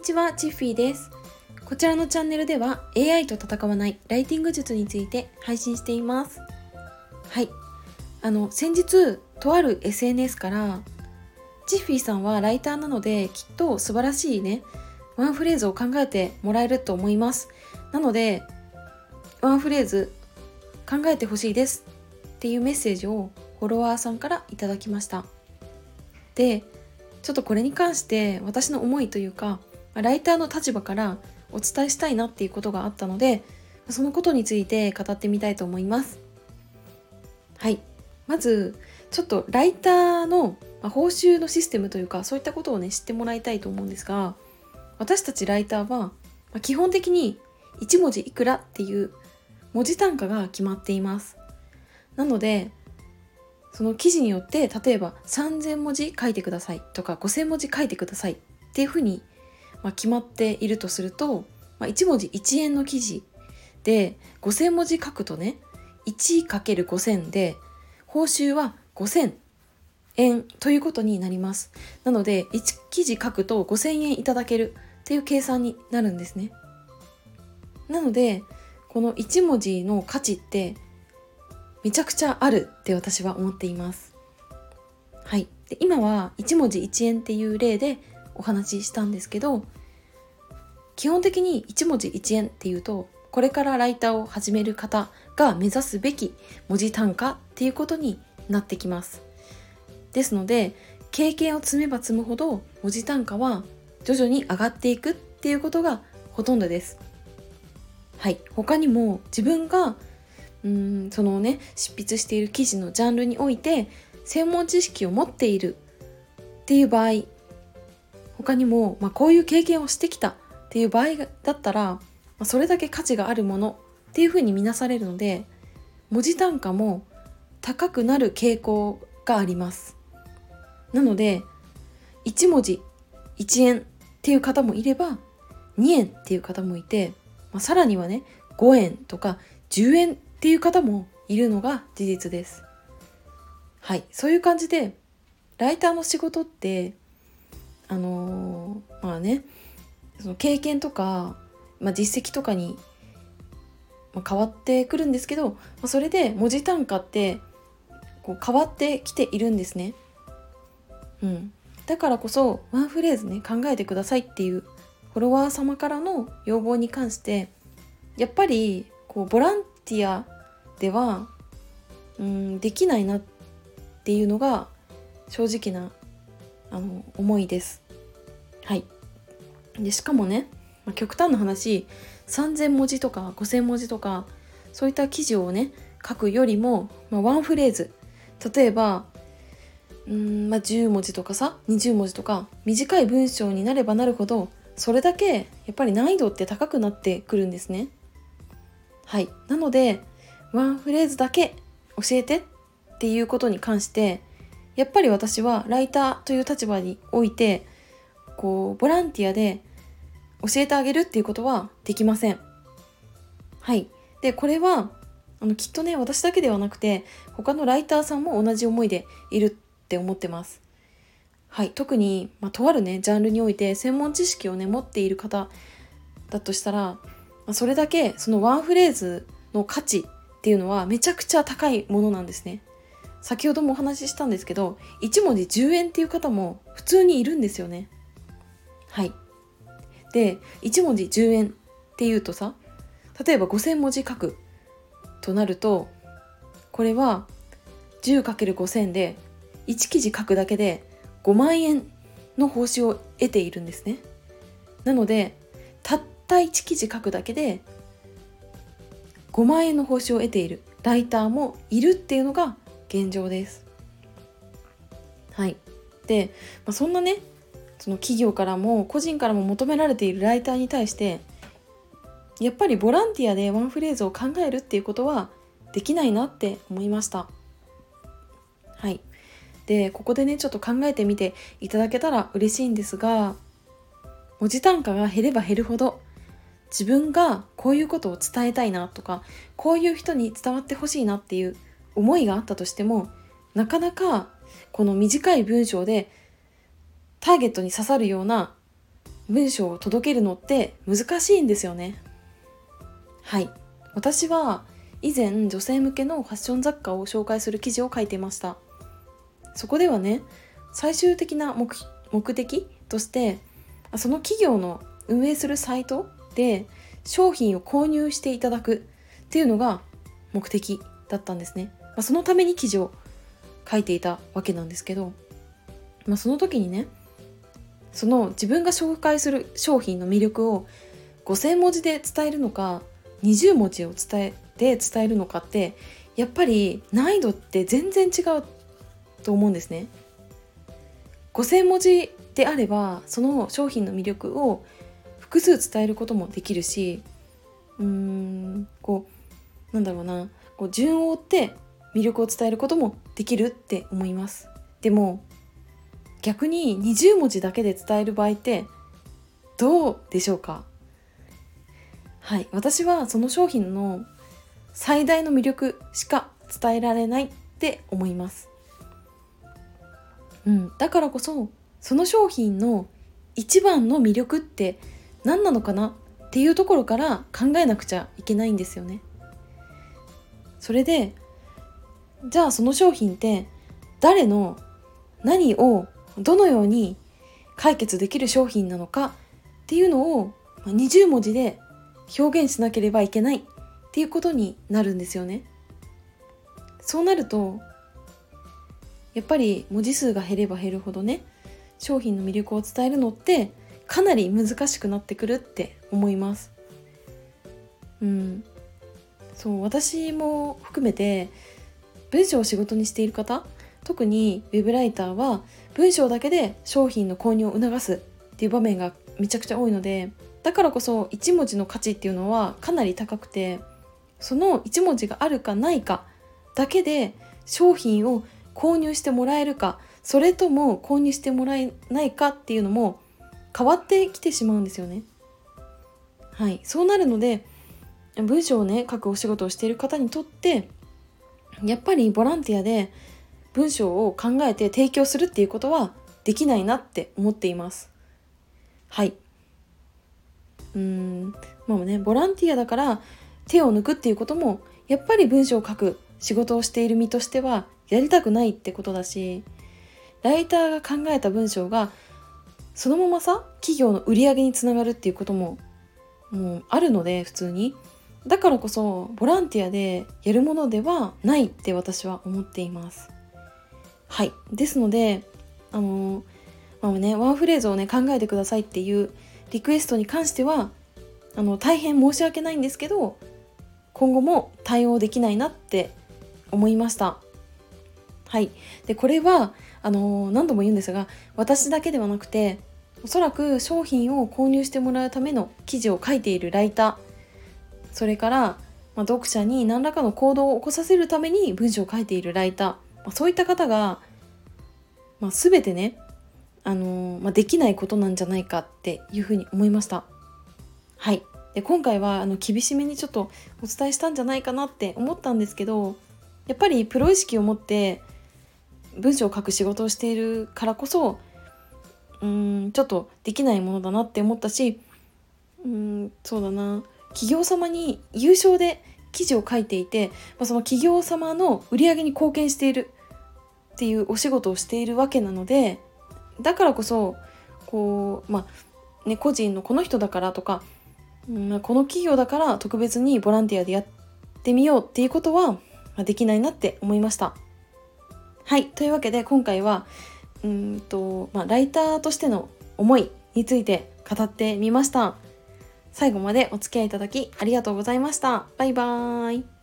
ちは、チッフィーです。こちらのチャンネルでは AI と戦わないライティング術について配信しています。はい。あの、先日、とある SNS から、チッフィーさんはライターなので、きっと素晴らしいね、ワンフレーズを考えてもらえると思います。なので、ワンフレーズ考えてほしいですっていうメッセージをフォロワーさんからいただきました。で、ちょっとこれに関して私の思いというか、ライターの立場からお伝えしたいなっていうことがあったので、そのことについて語ってみたいと思います。はい。まず、ちょっとライターの報酬のシステムというか、そういったことをね、知ってもらいたいと思うんですが、私たちライターは、基本的に1文字いくらっていう文字単価が決まっています。なので、その記事によって例えば3000文字書いてくださいとか5000文字書いてくださいっていうふうに、まあ、決まっているとすると、まあ、1文字1円の記事で5000文字書くとね 1×5000 で報酬は5000円ということになりますなので1記事書くと5000円いただけるっていう計算になるんですねなのでこの1文字の価値ってめちゃくちゃあるって私は思っています。はい。で今は1文字1円っていう例でお話ししたんですけど、基本的に1文字1円っていうと、これからライターを始める方が目指すべき文字単価っていうことになってきます。ですので、経験を積めば積むほど文字単価は徐々に上がっていくっていうことがほとんどです。はい。他にも自分がうんそのね執筆している記事のジャンルにおいて専門知識を持っているっていう場合他にも、まあ、こういう経験をしてきたっていう場合だったら、まあ、それだけ価値があるものっていうふうに見なされるので文字単価も高くなる傾向がありますなので1文字1円っていう方もいれば2円っていう方もいて、まあ、さらにはね5円とか10円っていう方もいるのが事実です。はい、そういう感じでライターの仕事ってあのー、まあねその経験とか、まあ、実績とかに、ま、変わってくるんですけど、まあ、それで文字単価ってこう変わってきているんですね。うん、だからこそワンフレーズね考えてくださいっていうフォロワー様からの要望に関してやっぱりこうボランティアではうんできないなっていうのが正直なあの思いです。はい、でしかもね、まあ、極端な話3,000文字とか5,000文字とかそういった記事をね書くよりも、まあ、ワンフレーズ例えばうん、まあ、10文字とかさ20文字とか短い文章になればなるほどそれだけやっぱり難易度って高くなってくるんですね。はい、なのでワンフレーズだけ教えてっていうことに関してやっぱり私はライターという立場においてこうボランティアで教えてあげるっていうことはできません。はい。で、これはあのきっとね私だけではなくて他のライターさんも同じ思いでいるって思ってます。はい、特に、まあ、とあるねジャンルにおいて専門知識をね持っている方だとしたらそれだけそのワンフレーズの価値っていうのはめちゃくちゃ高いものなんですね。先ほどもお話ししたんですけど1文字10円っていう方も普通にいるんですよね。はい。で1文字10円っていうとさ例えば5,000文字書くとなるとこれは 10×5000 で1記事書くだけで5万円の報酬を得ているんですね。なのでたった1記事書くだけで5万円の報酬を得ているライターもいるっていうのが現状です。はい。で、まあ、そんなねその企業からも個人からも求められているライターに対してやっぱりボランティアでワンフレーズを考えるっていうことはできないなって思いました。はい。で、ここでね、ちょっと考えてみていただけたら嬉しいんですが、文字単価が減れば減るほど自分がこういうことを伝えたいなとかこういう人に伝わってほしいなっていう思いがあったとしてもなかなかこの短い文章でターゲットに刺さるような文章を届けるのって難しいんですよね。はい。私は以前女性向けのファッション雑貨を紹介する記事を書いてました。そこではね最終的な目目的としてその企業の運営するサイトで商品を購入していただくっていうのが目的だったんですね、まあ、そのために記事を書いていたわけなんですけど、まあ、その時にねその自分が紹介する商品の魅力を5,000文字で伝えるのか20文字を伝えて伝えるのかってやっぱり難易度って全然違うと思うんですね。5,000文字であればその商品の魅力を複数伝えることもできるしうーんこうなんだろうなこう順を追って魅力を伝えることもできるって思います。でも逆に20文字だけで伝える場合ってどうでしょうか？はい。私はその商品の最大の魅力しか伝えられないって思います。うん、だからこそその商品の一番の魅力って何なのかなっていうところから考えなくちゃいけないんですよね。それでじゃあその商品って誰の何をどのように解決できる商品なのかっていうのを20文字で表現しなければいけないっていうことになるんですよね。そうなるとやっぱり文字数が減れば減るほどね商品の魅力を伝えるのってかなり難しくなってくるって思います。うん、そう私も含めて文章を仕事にしている方特にウェブライターは文章だけで商品の購入を促すっていう場面がめちゃくちゃ多いのでだからこそ1文字の価値っていうのはかなり高くてその1文字があるかないかだけで商品を購入してもらえるかそれとも購入してもらえないかっていうのも変わってきてしまうんですよね。はい、そうなるので文章をね書くお仕事をしている方にとってやっぱりボランティアで文章を考えて提供するっていうことはできないなって思っています。はい。うんまあねボランティアだから手を抜くっていうこともやっぱり文章を書く仕事をしている身としてはやりたくないってことだしライターが考えた文章がそのままさ企業の売り上げにつながるっていうことももうあるので普通にだからこそボランティアでやるものではないって私は思っています。はい。ですのであのまあねワンフレーズをね考えてくださいっていうリクエストに関してはあの大変申し訳ないんですけど今後も対応できないなって思いました。はい、でこれはあの何度も言うんですが私だけではなくておそらく商品を購入してもらうための記事を書いているライターそれから、まあ、読者に何らかの行動を起こさせるために文章を書いているライター、まあ、そういった方が、まあ、全てねあのまあ、できないことなんじゃないかっていうふうに思いました。はい。で今回はあの厳しめにちょっとお伝えしたんじゃないかなって思ったんですけどやっぱりプロ意識を持って文章を書く仕事をしているからこそうんちょっとできないものだなって思ったしうんそうだな。企業様に優勝で記事を書いていて、まあ、その企業様の売り上げに貢献しているっていうお仕事をしているわけなのでだからこそこうまあね個人のこの人だからとか、うん、この企業だから特別にボランティアでやってみようっていうことはできないなって思いました。はい。というわけで今回は、うんと、まあ、ライターとしての思いについて語ってみました。最後までお付き合いいただきありがとうございました。バイバーイ。